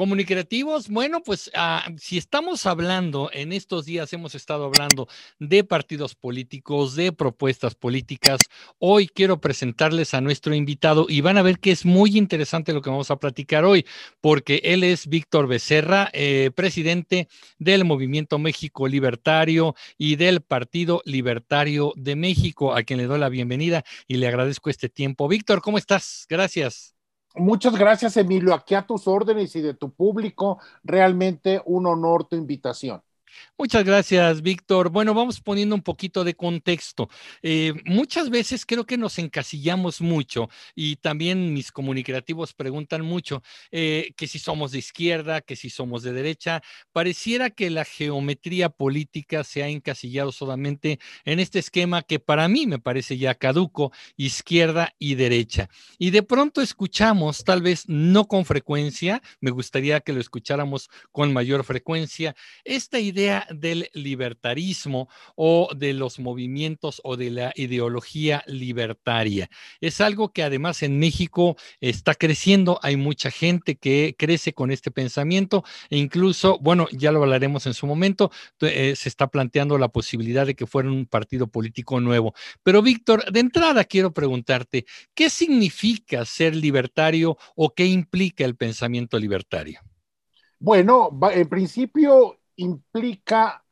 Comunicativos, bueno, pues ah, si estamos hablando, en estos días hemos estado hablando de partidos políticos, de propuestas políticas, hoy quiero presentarles a nuestro invitado y van a ver que es muy interesante lo que vamos a platicar hoy, porque él es Víctor Becerra, eh, presidente del Movimiento México Libertario y del Partido Libertario de México, a quien le doy la bienvenida y le agradezco este tiempo. Víctor, ¿cómo estás? Gracias. Muchas gracias, Emilio. Aquí a tus órdenes y de tu público, realmente un honor tu invitación. Muchas gracias, Víctor. Bueno, vamos poniendo un poquito de contexto. Eh, muchas veces creo que nos encasillamos mucho y también mis comunicativos preguntan mucho eh, que si somos de izquierda, que si somos de derecha. Pareciera que la geometría política se ha encasillado solamente en este esquema que para mí me parece ya caduco, izquierda y derecha. Y de pronto escuchamos, tal vez no con frecuencia, me gustaría que lo escucháramos con mayor frecuencia, esta idea del libertarismo o de los movimientos o de la ideología libertaria. Es algo que además en México está creciendo, hay mucha gente que crece con este pensamiento e incluso, bueno, ya lo hablaremos en su momento, eh, se está planteando la posibilidad de que fuera un partido político nuevo. Pero Víctor, de entrada quiero preguntarte, ¿qué significa ser libertario o qué implica el pensamiento libertario? Bueno, en principio implica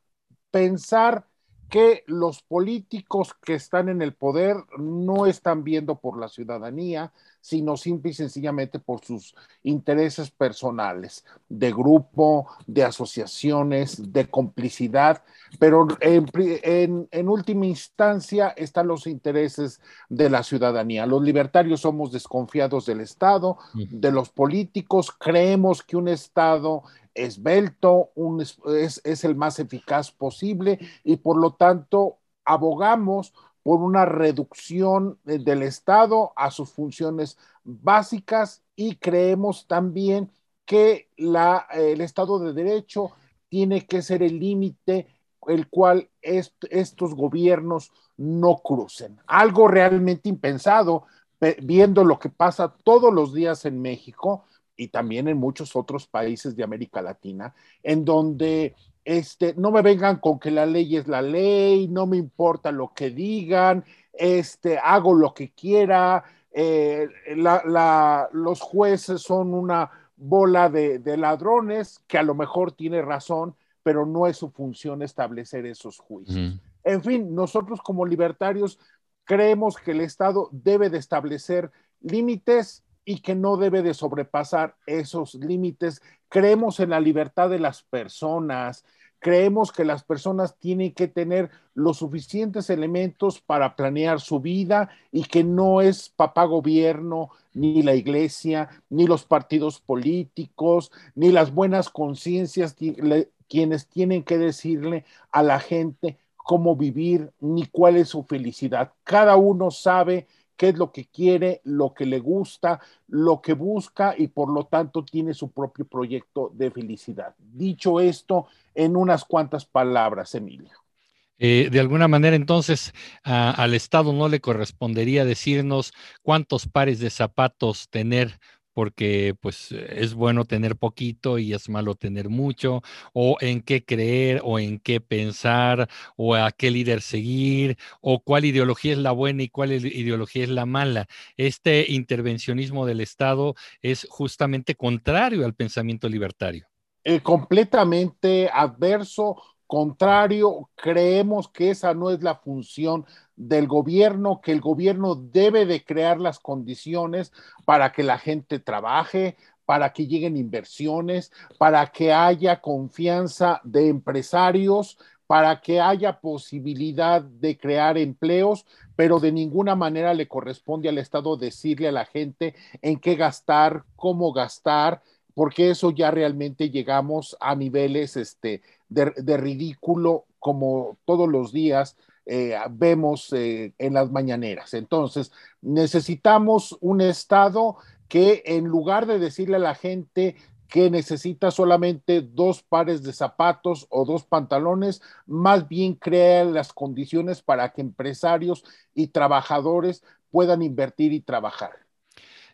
pensar que los políticos que están en el poder no están viendo por la ciudadanía, sino simple y sencillamente por sus intereses personales, de grupo, de asociaciones, de complicidad, pero en, en, última instancia están los intereses de la ciudadanía. Los libertarios somos desconfiados del Estado, de los políticos, creemos que un Estado esbelto, un, es, es el más eficaz posible y por lo tanto abogamos por una reducción del Estado a sus funciones básicas y creemos también que la, el Estado de Derecho tiene que ser el límite el cual estos gobiernos no crucen. Algo realmente impensado, viendo lo que pasa todos los días en México, y también en muchos otros países de América Latina, en donde este, no me vengan con que la ley es la ley, no me importa lo que digan, este, hago lo que quiera, eh, los jueces son una bola de, ladrones, que a lo mejor tiene razón, pero no es su función establecer esos juicios. En fin, nosotros como libertarios creemos que el Estado debe de establecer límites y que no debe de sobrepasar esos límites. Creemos en la libertad de las personas, creemos que las personas tienen que tener los suficientes elementos para planear su vida y que no es papá gobierno, ni la iglesia, ni los partidos políticos, ni las buenas conciencias quienes tienen que decirle a la gente cómo vivir, ni cuál es su felicidad. Cada uno sabe qué es lo que quiere, lo que le gusta, lo que busca y por lo tanto tiene su propio proyecto de felicidad. Dicho esto, en unas cuantas palabras, Emilio. Eh, de alguna manera, entonces, al Estado no le correspondería decirnos cuántos pares de zapatos tener porque pues es bueno tener poquito y es malo tener mucho, o en qué creer, o en qué pensar, o a qué líder seguir, o cuál ideología es la buena y cuál ideología es la mala. Este intervencionismo del Estado es justamente contrario al pensamiento libertario. Eh, completamente adverso, contrario, creemos que esa no es la función del gobierno, que el gobierno debe de crear las condiciones para que la gente trabaje, para que lleguen inversiones, para que haya confianza de empresarios, para que haya posibilidad de crear empleos, pero de ninguna manera le corresponde al Estado decirle a la gente en qué gastar, cómo gastar, porque eso ya realmente llegamos a niveles este, de, de ridículo como todos los días eh, vemos eh, en las mañaneras. Entonces, necesitamos un Estado que en lugar de decirle a la gente que necesita solamente dos pares de zapatos o dos pantalones, más bien crea las condiciones para que empresarios y trabajadores puedan invertir y trabajar.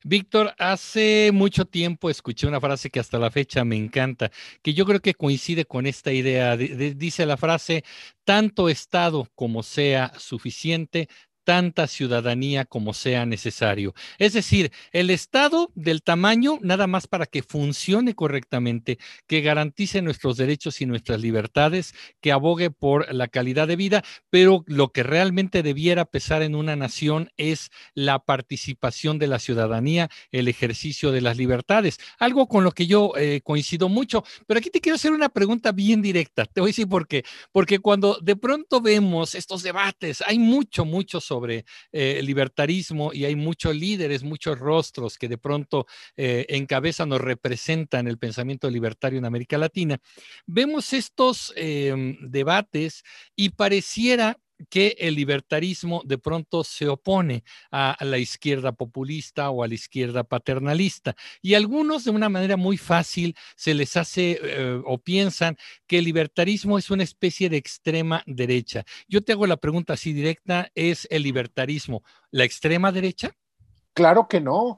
Víctor, hace mucho tiempo escuché una frase que hasta la fecha me encanta, que yo creo que coincide con esta idea. dice la frase, tanto Estado como sea suficiente, tanta ciudadanía como sea necesario. Es decir, el Estado del tamaño nada más para que funcione correctamente, que garantice nuestros derechos y nuestras libertades, que abogue por la calidad de vida, pero lo que realmente debiera pesar en una nación es la participación de la ciudadanía, el ejercicio de las libertades, algo con lo que yo eh, coincido mucho. Pero aquí te quiero hacer una pregunta bien directa. Te voy a decir por qué. Porque cuando de pronto vemos estos debates, hay mucho, mucho sobre sobre eh, libertarismo y hay muchos líderes, muchos rostros que de pronto eh, encabezan o representan el pensamiento libertario en América Latina, vemos estos em, debates y pareciera que el libertarismo de pronto se opone a, la izquierda populista o a la izquierda paternalista. Y algunos de una manera muy fácil se les hace eh, o piensan que el libertarismo es una especie de extrema derecha. Yo te hago la pregunta así directa, ¿es el libertarismo la extrema derecha? Claro que no.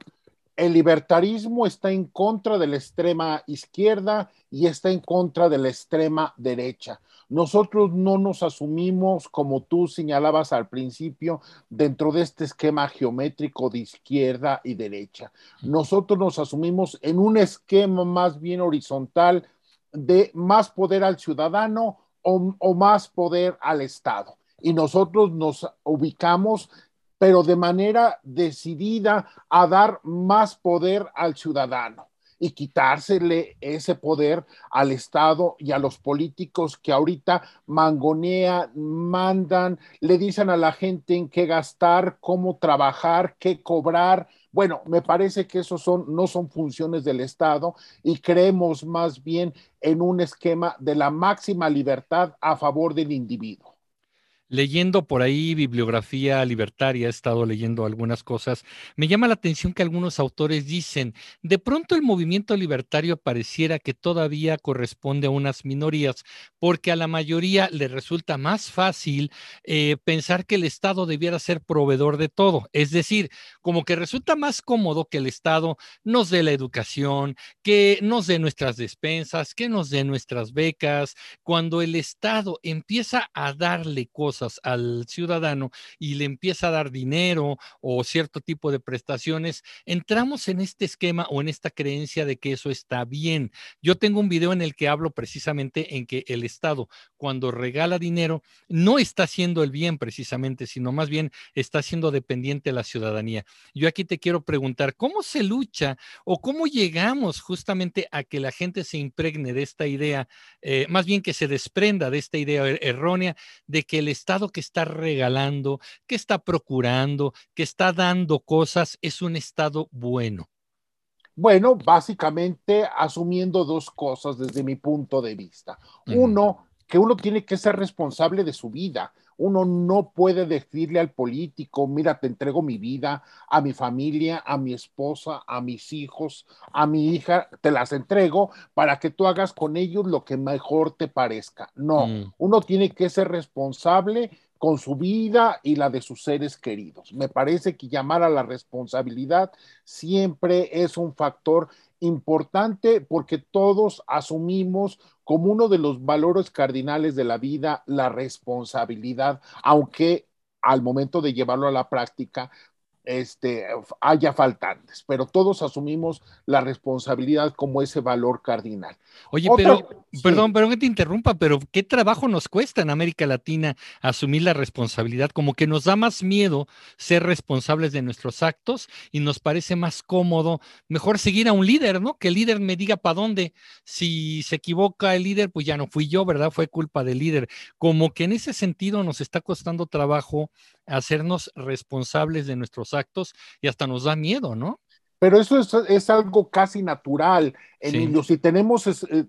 El libertarismo está en contra de la extrema izquierda y está en contra de la extrema derecha. Nosotros no nos asumimos, como tú señalabas al principio, dentro de este esquema geométrico de izquierda y derecha. Nosotros nos asumimos en un esquema más bien horizontal de más poder al ciudadano o, más poder al Estado. Y nosotros nos ubicamos pero de manera decidida a dar más poder al ciudadano y quitársele ese poder al Estado y a los políticos que ahorita mangonean, mandan, le dicen a la gente en qué gastar, cómo trabajar, qué cobrar. Bueno, me parece que esos son, no son funciones del Estado y creemos más bien en un esquema de la máxima libertad a favor del individuo leyendo por ahí bibliografía libertaria, he estado leyendo algunas cosas, me llama la atención que algunos autores dicen, de pronto el movimiento libertario pareciera que todavía corresponde a unas minorías, porque a la mayoría le resulta más fácil eh, pensar que el Estado debiera ser proveedor de todo. Es decir, como que resulta más cómodo que el Estado nos dé la educación, que nos dé nuestras despensas, que nos dé nuestras becas, cuando el Estado empieza a darle cosas al ciudadano y le empieza a dar dinero o cierto tipo de prestaciones, entramos en este esquema o en esta creencia de que eso está bien. Yo tengo un video en el que hablo precisamente en que el Estado, cuando regala dinero, no está haciendo el bien precisamente, sino más bien está siendo dependiente de la ciudadanía. Yo aquí te quiero preguntar, ¿cómo se lucha o cómo llegamos justamente a que la gente se impregne de esta idea, eh, más bien que se desprenda de esta idea er-, errónea de que el Estado Estado que está regalando, que está procurando, que está dando cosas, es un Estado bueno? Bueno, básicamente asumiendo dos cosas desde mi punto de vista. Uno, que uno tiene que ser responsable de su vida. Uno no puede decirle al político, mira, te entrego mi vida, a mi familia, a mi esposa, a mis hijos, a mi hija, te las entrego para que tú hagas con ellos lo que mejor te parezca. No, mm. uno tiene que ser responsable con su vida y la de sus seres queridos. Me parece que llamar a la responsabilidad siempre es un factor importante porque todos asumimos como uno de los valores cardinales de la vida la responsabilidad, aunque al momento de llevarlo a la práctica este, haya faltantes, pero todos asumimos la responsabilidad como ese valor cardinal. Oye, pero, perdón, perdón que te interrumpa, pero ¿qué trabajo nos cuesta en América Latina asumir la responsabilidad? Como que nos da más miedo ser responsables de nuestros actos y nos parece más cómodo, mejor seguir a un líder, ¿no? Que el líder me diga para dónde. Si se equivoca el líder, pues ya no fui yo, ¿verdad? Fue culpa del líder. Como que en ese sentido nos está costando trabajo hacernos responsables de nuestros actos y hasta nos da miedo, ¿no? Pero eso es, algo casi natural, en Si tenemos eh,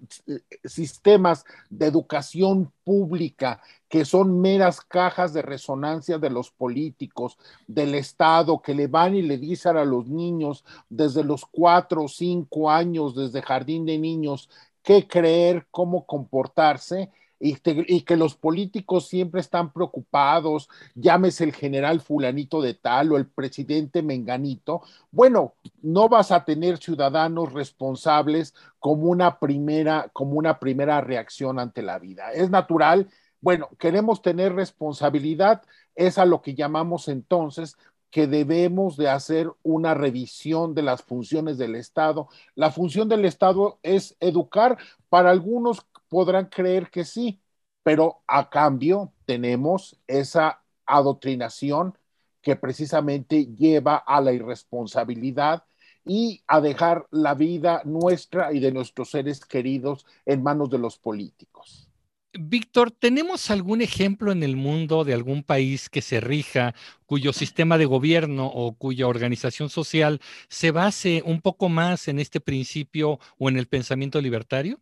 sistemas de educación pública que son meras cajas de resonancia de los políticos, del Estado, que le van y le dicen a los niños desde los cuatro o cinco años, desde jardín de niños, qué creer, cómo comportarse, y, que los políticos siempre están preocupados, llámese el general fulanito de tal o el presidente menganito, bueno, no vas a tener ciudadanos responsables como una primera, como una primera reacción ante la vida. Es natural, bueno, queremos tener responsabilidad, es a lo que llamamos entonces que debemos de hacer una revisión de las funciones del Estado. La función del Estado es educar. Para algunos podrán creer que sí, pero a cambio tenemos esa adoctrinación que precisamente lleva a la irresponsabilidad y a dejar la vida nuestra y de nuestros seres queridos en manos de los políticos. Víctor, ¿tenemos algún ejemplo en el mundo de algún país que se rija, cuyo sistema de gobierno o cuya organización social se base un poco más en este principio o en el pensamiento libertario?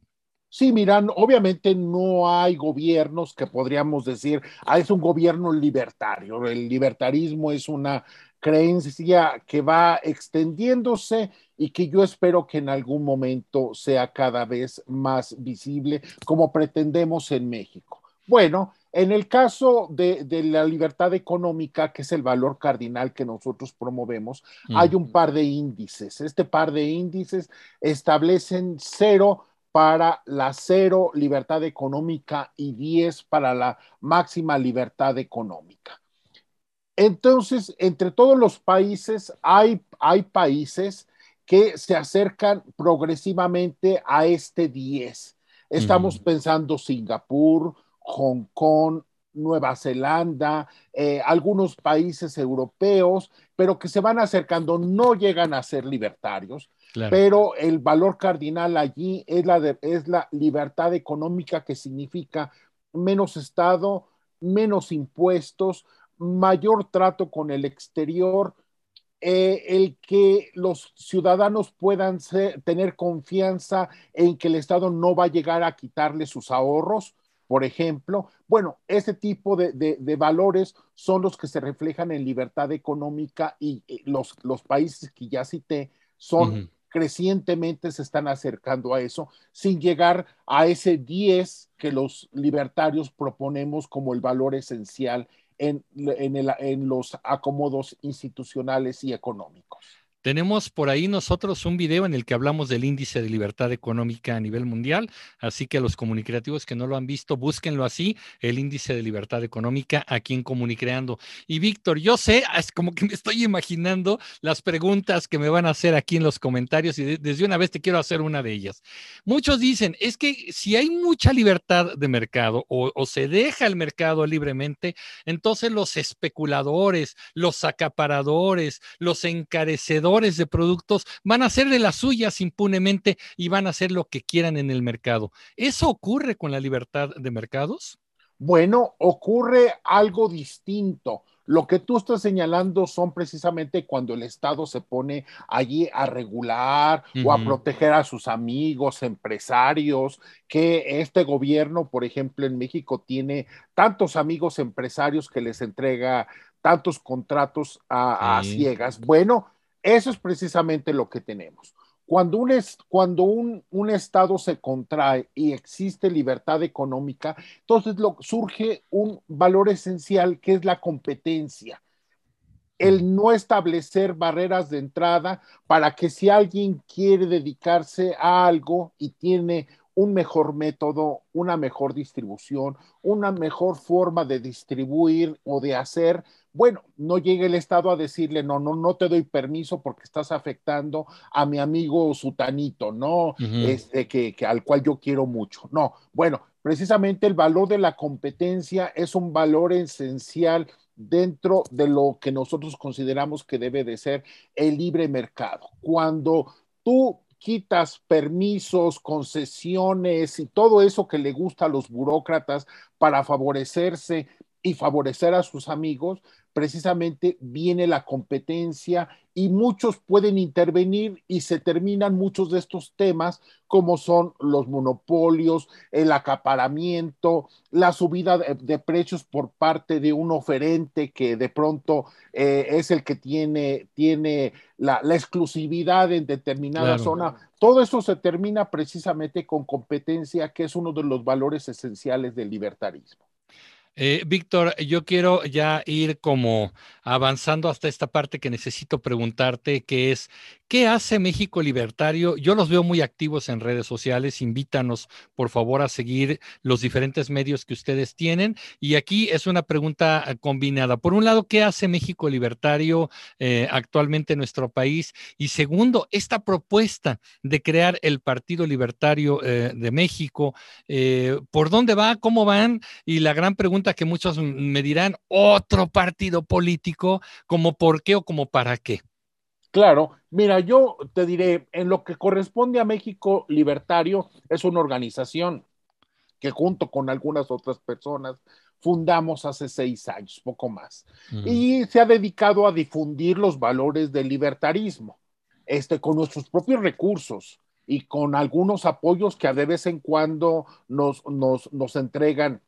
Sí, miran, obviamente no hay gobiernos que podríamos decir, ah, es un gobierno libertario. El libertarismo es una creencia que va extendiéndose y que yo espero que en algún momento sea cada vez más visible como pretendemos en México. Bueno, en el caso de, la libertad económica, que es el valor cardinal que nosotros promovemos, hay un par de índices. Este par de índices establecen cero para la cero libertad económica y 10 para la máxima libertad económica. Entonces, entre todos los países, hay, hay países que se acercan progresivamente a este 10. Estamos pensando Singapur, Hong Kong, Nueva Zelanda, eh, algunos países europeos, pero que se van acercando, no llegan a ser libertarios, pero el valor cardinal allí es la, es la libertad económica que significa menos Estado, menos impuestos, mayor trato con el exterior, eh, el que los ciudadanos puedan tener confianza en que el Estado no va a llegar a quitarle sus ahorros, por ejemplo. Bueno, ese tipo de, valores son los que se reflejan en libertad económica y los, los países que ya cité son crecientemente se están acercando a eso, sin llegar a ese 10 que los libertarios proponemos como el valor esencial en, en los acomodos institucionales y económicos. Tenemos por ahí nosotros un video en el que hablamos del índice de libertad económica a nivel mundial, así que los comunicativos que no lo han visto, búsquenlo así, el índice de libertad económica aquí en Comunicreando. Y Víctor, yo sé, es como que me estoy imaginando las preguntas que me van a hacer aquí en los comentarios y desde una vez te quiero hacer una de ellas. Muchos dicen, es que si hay mucha libertad de mercado o se deja el mercado libremente, entonces los especuladores, los acaparadores, los encarecedores, de productos van a hacer de las suyas impunemente y van a hacer lo que quieran en el mercado. ¿Eso ocurre con la libertad de mercados? Bueno, ocurre algo distinto. Lo que tú estás señalando son precisamente cuando el Estado se pone allí a regular o a proteger a sus amigos, empresarios, que este gobierno, por ejemplo, en México tiene tantos amigos empresarios que les entrega tantos contratos a, a ciegas. Bueno, eso es precisamente lo que tenemos. Cuando, un, cuando un, un, Estado se contrae y existe libertad económica, entonces lo, surge un valor esencial que es la competencia. El no establecer barreras de entrada para que si alguien quiere dedicarse a algo y tiene un mejor método, una mejor distribución, una mejor forma de distribuir o de hacer, bueno, no llega el Estado a decirle, no, no, no te doy permiso porque estás afectando a mi amigo Sutanito, ¿no? este, que, que, al cual yo quiero mucho. No, bueno, precisamente el valor de la competencia es un valor esencial dentro de lo que nosotros consideramos que debe de ser el libre mercado. Cuando tú quitas permisos, concesiones y todo eso que le gusta a los burócratas para favorecerse y favorecer a sus amigos, precisamente viene la competencia y muchos pueden intervenir y se terminan muchos de estos temas como son los monopolios, el acaparamiento, la subida de, precios por parte de un oferente que de pronto eh, es el que tiene, tiene la, exclusividad en determinada zona. Todo eso se termina precisamente con competencia, que es uno de los valores esenciales del libertarismo. Eh, Víctor, yo quiero ya ir como avanzando hasta esta parte que necesito preguntarte, que es, ¿Qué hace México Libertario? Yo los veo muy activos en redes sociales. Invítanos, por favor, a seguir los diferentes medios que ustedes tienen. Y aquí es una pregunta eh, combinada. Por un lado, ¿qué hace México Libertario eh, actualmente en nuestro país? Y segundo, esta propuesta de crear el Partido Libertario eh, de México, ¿por dónde va? ¿Cómo van? Y la gran pregunta que muchos me dirán, ¿otro partido político? ¿Como por qué o como para qué? Claro, mira, yo te diré, en lo que corresponde a México Libertario, es una organización que junto con algunas otras personas fundamos hace seis años, poco más, y se ha dedicado a difundir los valores del libertarismo, este, con nuestros propios recursos y con algunos apoyos que de vez en cuando nos, nos, nos entregan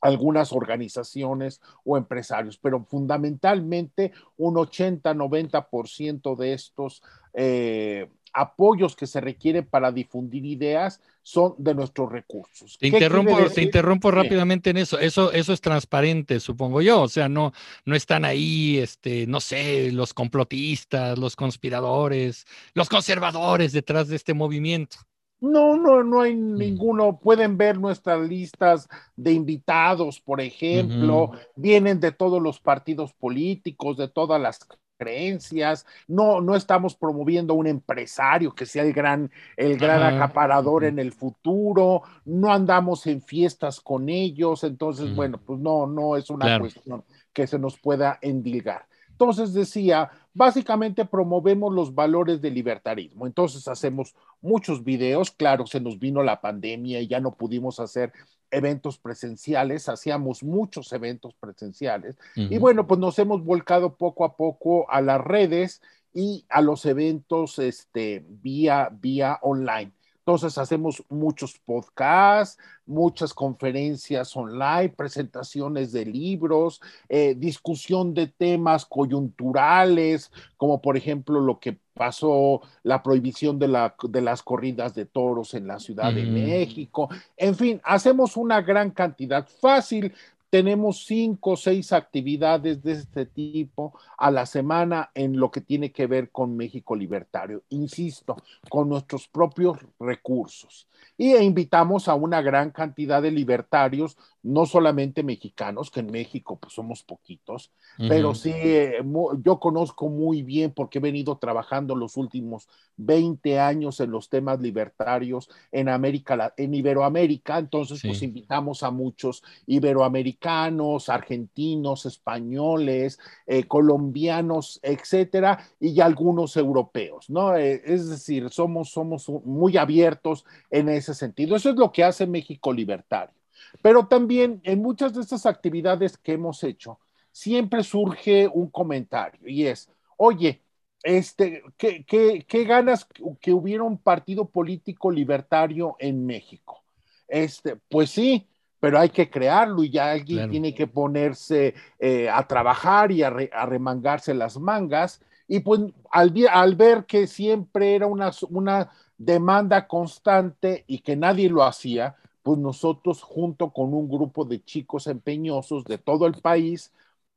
algunas organizaciones o empresarios, pero fundamentalmente un 80-90% de estos eh, apoyos que se requieren para difundir ideas son de nuestros recursos. Te interrumpo, te interrumpo rápidamente en eso. Eso, eso es transparente, supongo yo. O sea, no, no están ahí, este, no sé, los complotistas, los conspiradores, los conservadores detrás de este movimiento. No, no, no hay mm. ninguno. Pueden ver nuestras listas de invitados, por ejemplo. Vienen de todos los partidos políticos, de todas las creencias. No, no estamos promoviendo un empresario que sea el gran, el gran acaparador en el futuro. No andamos en fiestas con ellos. Entonces, bueno, pues no, no es una cuestión que se nos pueda endilgar. Entonces decía, básicamente promovemos los valores del libertarismo. Entonces hacemos muchos videos, claro, se nos vino la pandemia y ya no pudimos hacer eventos presenciales, hacíamos muchos eventos presenciales y bueno, pues nos hemos volcado poco a poco a las redes y a los eventos este, vía, vía online. Entonces hacemos muchos podcasts, muchas conferencias online, presentaciones de libros, eh, discusión de temas coyunturales, como por ejemplo lo que pasó, la prohibición de, la, de las corridas de toros en la Ciudad de México. En fin, hacemos una gran cantidad fácil tenemos cinco o seis actividades de este tipo a la semana en lo que tiene que ver con México Libertario, insisto, con nuestros propios recursos. Y invitamos a una gran cantidad de libertarios no solamente mexicanos, que en México pues somos poquitos, pero sí, eh, yo conozco muy bien porque he venido trabajando los últimos 20 años en los temas libertarios en América, en Iberoamérica, entonces pues invitamos a muchos iberoamericanos, argentinos, españoles, eh, colombianos, etcétera, y algunos europeos, ¿no? Eh, es decir, somos, somos muy abiertos en ese sentido. Eso es lo que hace México Libertario. Pero también en muchas de estas actividades que hemos hecho, siempre surge un comentario y es, oye, este, ¿qué, qué, ganas que hubiera un partido político libertario en México? Este, pues sí, pero hay que crearlo y ya alguien tiene que ponerse eh, a trabajar y a, remangarse las mangas. Y pues al, al, ver que siempre era una, una demanda constante y que nadie lo hacía, pues nosotros junto con un grupo de chicos empeñosos de todo el país,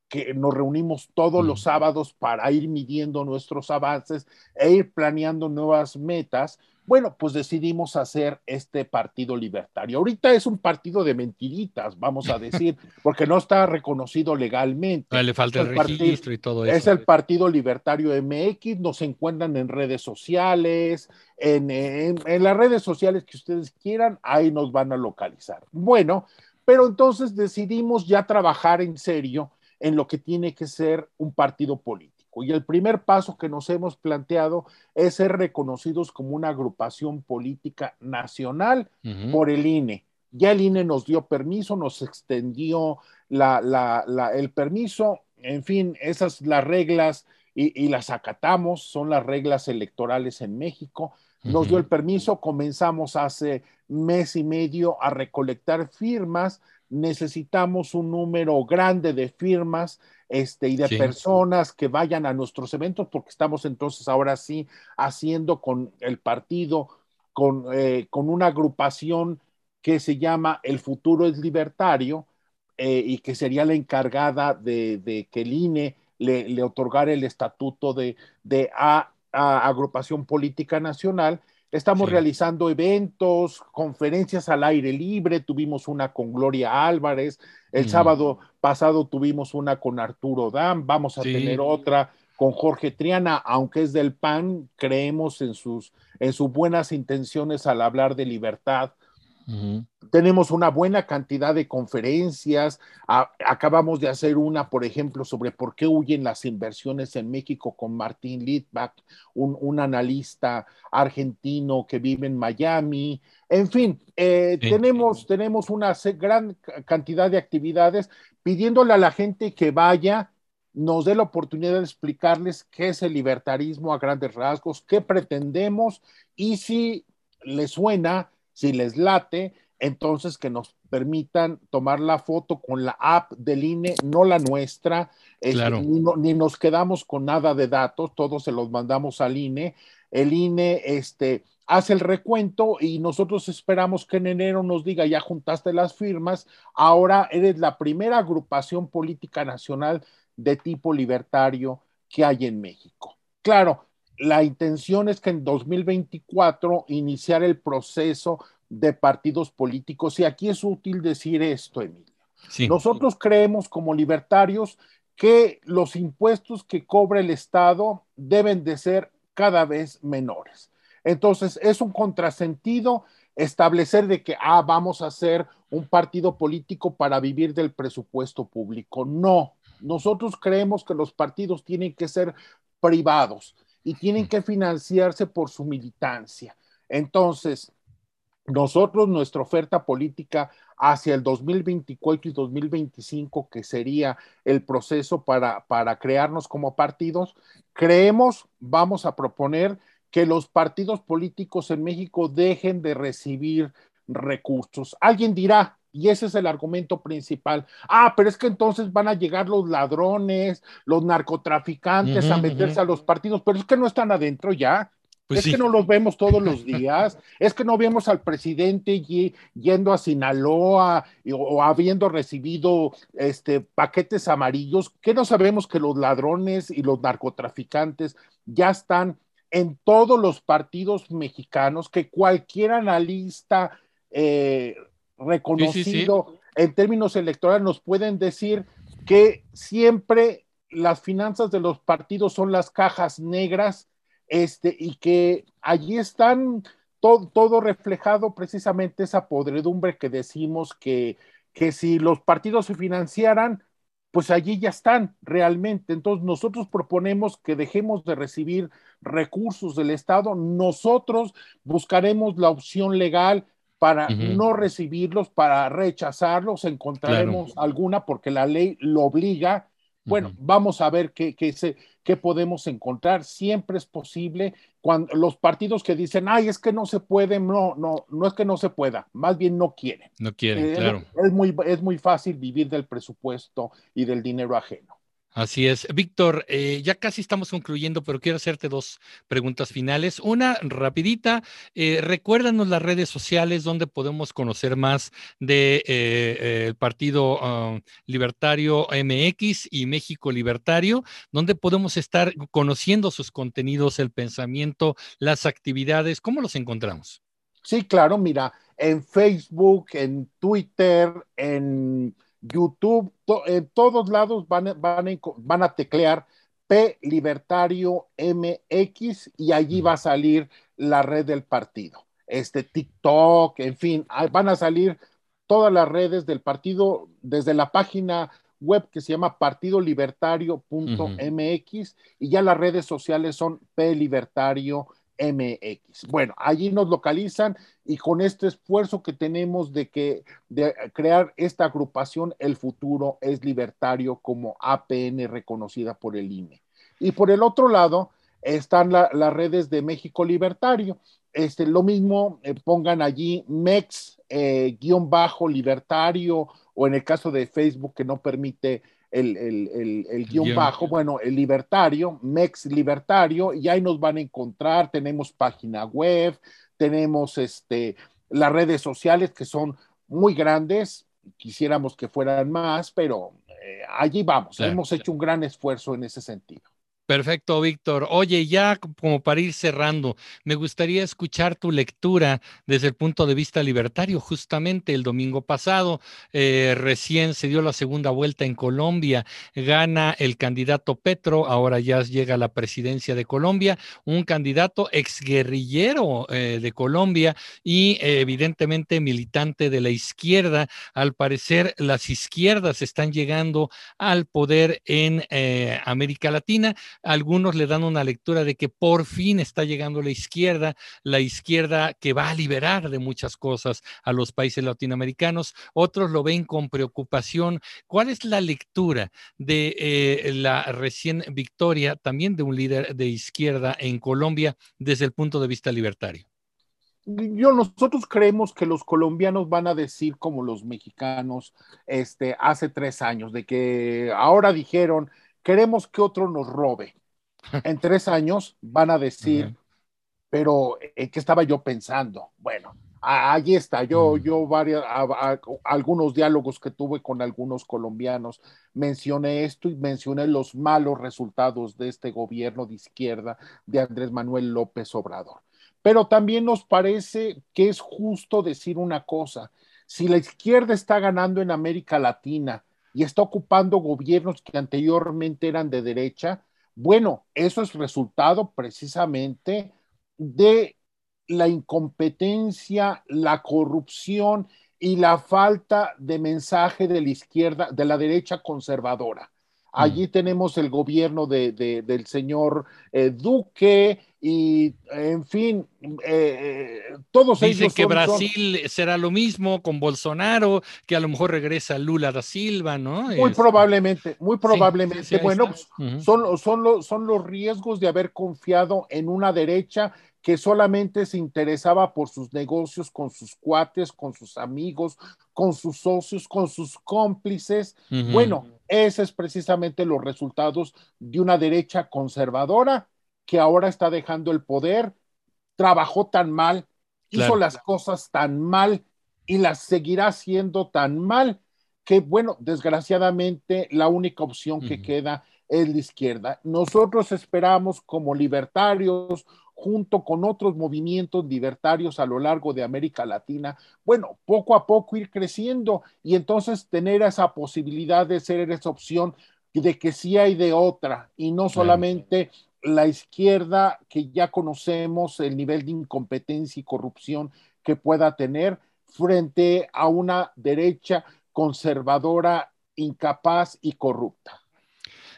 que nos reunimos todos los sábados para ir midiendo nuestros avances e ir planeando nuevas metas, bueno, pues decidimos hacer este partido libertario. Ahorita es un partido de mentiritas, vamos a decir, porque no está reconocido legalmente. Ah, le falta el, registro y todo eso. Es el Partido Libertario MX, nos encuentran en redes sociales, en, en las redes sociales que ustedes quieran, ahí nos van a localizar. Bueno, pero entonces decidimos ya trabajar en serio en lo que tiene que ser un partido político. Y el primer paso que nos hemos planteado es ser reconocidos como una agrupación política nacional por el INE. Ya el INE nos dio permiso, nos extendió el permiso. En fin, esas las reglas y, las acatamos, son las reglas electorales en México. Nos dio el permiso, comenzamos hace mes y medio a recolectar firmas, necesitamos un número grande de firmas este, y de personas que vayan a nuestros eventos, porque estamos entonces ahora sí haciendo con el partido, con, eh, con una agrupación que se llama El Futuro es Libertario eh, y que sería la encargada de, que el INE le, otorgara el estatuto de, de agrupación política nacional. Estamos realizando eventos, conferencias al aire libre, tuvimos una con Gloria Álvarez, el mm. sábado pasado tuvimos una con Arturo Dam, vamos a tener otra con Jorge Triana, aunque es del PAN, creemos en sus, en sus buenas intenciones al hablar de libertad, tenemos una buena cantidad de conferencias. acabamos de hacer una, por ejemplo, sobre por qué huyen las inversiones en México con Martín Litvak, un, analista argentino que vive en Miami. En fin, eh, tenemos, tenemos una gran cantidad de actividades pidiéndole a la gente que vaya, nos dé la oportunidad de explicarles qué es el libertarismo a grandes rasgos, qué pretendemos y si les suena si les late, entonces que nos permitan tomar la foto con la app del INE, no la nuestra, ni, nos quedamos con nada de datos, todos se los mandamos al INE. El INE este, hace el recuento y nosotros esperamos que en enero nos diga, ya juntaste las firmas, ahora eres la primera agrupación política nacional de tipo libertario que hay en México. Claro, la intención es que en 2024 iniciar el proceso de partidos políticos. Y aquí es útil decir esto, Emilio. Nosotros creemos como libertarios que los impuestos que cobra el Estado deben de ser cada vez menores. Entonces, es un contrasentido establecer de que, ah, vamos a hacer un partido político para vivir del presupuesto público. No, nosotros creemos que los partidos tienen que ser privados y tienen que financiarse por su militancia. Entonces, nosotros, nuestra oferta política hacia el 2024 y 2025, que sería el proceso para, para crearnos como partidos, creemos, vamos a proponer que los partidos políticos en México dejen de recibir recursos. Alguien dirá, y ese es el argumento principal. Ah, pero es que entonces van a llegar los ladrones, los narcotraficantes a meterse a los partidos, pero es que no están adentro ya. Pues es que no los vemos todos los días, es que no vemos al presidente yendo a Sinaloa o, habiendo recibido este, paquetes amarillos, que no sabemos que los ladrones y los narcotraficantes ya están en todos los partidos mexicanos, que cualquier analista eh, reconocido en términos electorales nos pueden decir que siempre las finanzas de los partidos son las cajas negras, este, y que allí están todo, todo reflejado precisamente esa podredumbre que decimos que, que si los partidos se financiaran, pues allí ya están realmente. Entonces nosotros proponemos que dejemos de recibir recursos del Estado, nosotros buscaremos la opción legal para no recibirlos, para rechazarlos, encontraremos alguna porque la ley lo obliga. Bueno, vamos a ver qué, qué, se, qué podemos encontrar. Siempre es posible. Cuando los partidos que dicen, ay, es que no se puede, no, no, no es que no se pueda, más bien no quieren. No quieren, eh, claro. Es muy, es muy fácil vivir del presupuesto y del dinero ajeno. Así es. Víctor, eh, ya casi estamos concluyendo, pero quiero hacerte dos preguntas finales. Una rapidita, eh, recuérdanos las redes sociales donde podemos conocer más del de, eh, Partido ah, Libertario MX y México Libertario, donde podemos estar conociendo sus contenidos, el pensamiento, las actividades, ¿cómo los encontramos? Sí, claro, mira, en Facebook, en Twitter, en YouTube, en todos lados van, van, van, a teclear P Libertario MX y allí va a salir la red del partido. Este TikTok, en fin, van a salir todas las redes del partido desde la página web que se llama partidolibertario.mx y ya las redes sociales son P Libertario MX. Bueno, allí nos localizan y con este esfuerzo que tenemos de que de crear esta agrupación, el futuro es libertario como APN reconocida por el INE. Y por el otro lado están las redes de México Libertario. Este, lo mismo, eh, pongan allí MEX eh, guion bajo libertario o en el caso de Facebook que no permite el, guion bajo, bueno, el libertario, MEX libertario, y ahí nos van a encontrar, tenemos página web, tenemos este, las redes sociales que son muy grandes, quisiéramos que fueran más, pero eh, allí vamos, hemos hecho un gran esfuerzo en ese sentido. Perfecto, Víctor. Oye, ya como para ir cerrando, me gustaría escuchar tu lectura desde el punto de vista libertario. Justamente el domingo pasado, eh, recién se dio la segunda vuelta en Colombia, gana el candidato Petro, ahora ya llega a la presidencia de Colombia, un candidato exguerrillero eh, de Colombia y evidentemente militante de la izquierda. Al parecer, las izquierdas están llegando al poder en eh, América Latina algunos le dan una lectura de que por fin está llegando la izquierda, la izquierda que va a liberar de muchas cosas a los países latinoamericanos. Otros lo ven con preocupación. ¿Cuál es la lectura de eh, la recién victoria también de un líder de izquierda en Colombia desde el punto de vista libertario? yo, nosotros creemos que los colombianos van a decir como los mexicanos este, hace tres años, de que ahora dijeron queremos que otro nos robe. En tres años van a decir, pero ¿en qué estaba yo pensando? Bueno, ahí está, yo, mm. yo varias, algunos diálogos que tuve con algunos colombianos, mencioné esto y mencioné los malos resultados de este gobierno de izquierda de Andrés Manuel López Obrador. Pero también nos parece que es justo decir una cosa, si la izquierda está ganando en América Latina, y está ocupando gobiernos que anteriormente eran de derecha, bueno, eso es resultado precisamente de la incompetencia, la corrupción y la falta de mensaje de la izquierda, de la derecha conservadora. Allí tenemos el gobierno de, del señor eh, Duque y, en fin, eh, eh todos Dicen que Brasil será lo mismo con Bolsonaro, que a lo mejor regresa Lula da Silva, ¿no? Muy este, probablemente, muy probablemente. bueno, pues, son, son, son los riesgos de haber confiado en una derecha que solamente se interesaba por sus negocios con sus cuates, con sus amigos, con sus socios, con sus cómplices. Bueno, ese es precisamente los resultados de una derecha conservadora que ahora está dejando el poder, trabajó tan mal, hizo las cosas tan mal y las seguirá haciendo tan mal que, bueno, desgraciadamente la única opción que queda es la izquierda. Nosotros esperamos como libertarios, junto con otros movimientos libertarios a lo largo de América Latina, bueno, poco a poco ir creciendo y entonces tener esa posibilidad de ser esa opción de que sí hay de otra y no solamente la izquierda que ya conocemos, el nivel de incompetencia y corrupción que pueda tener frente a una derecha conservadora, incapaz y corrupta.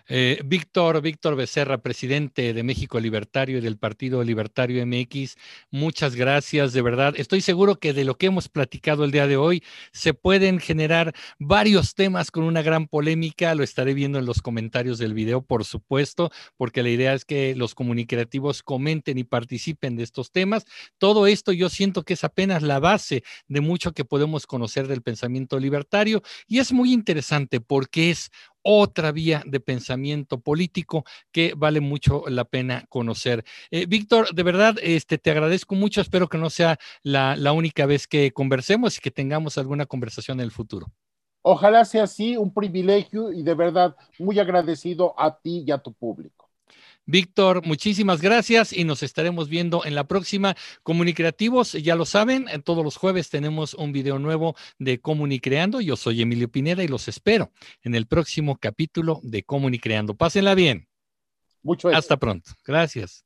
Eh, Víctor, Víctor Becerra, presidente de México Libertario y del Partido Libertario MX, muchas gracias, de verdad. Estoy seguro que de lo que hemos platicado el día de hoy se pueden generar varios temas con una gran polémica. Lo estaré viendo en los comentarios del video, por supuesto, porque la idea es que los comunicativos comenten y participen de estos temas. Todo esto yo siento que es apenas la base de mucho que podemos conocer del pensamiento libertario y es muy interesante porque es otra vía de pensamiento político que vale mucho la pena conocer. Eh, Víctor, de verdad, este, te agradezco mucho. Espero que no sea la, la única vez que conversemos y que tengamos alguna conversación en el futuro. Ojalá sea así, un privilegio y de verdad muy agradecido a ti y a tu público. Víctor, muchísimas gracias y nos estaremos viendo en la próxima Comunicreativos. Ya lo saben, todos los jueves tenemos un video nuevo de Comunicreando. Yo soy Emilio Pineda y los espero en el próximo capítulo de Comunicreando. Pásenla bien. Mucho Hasta pronto. Gracias.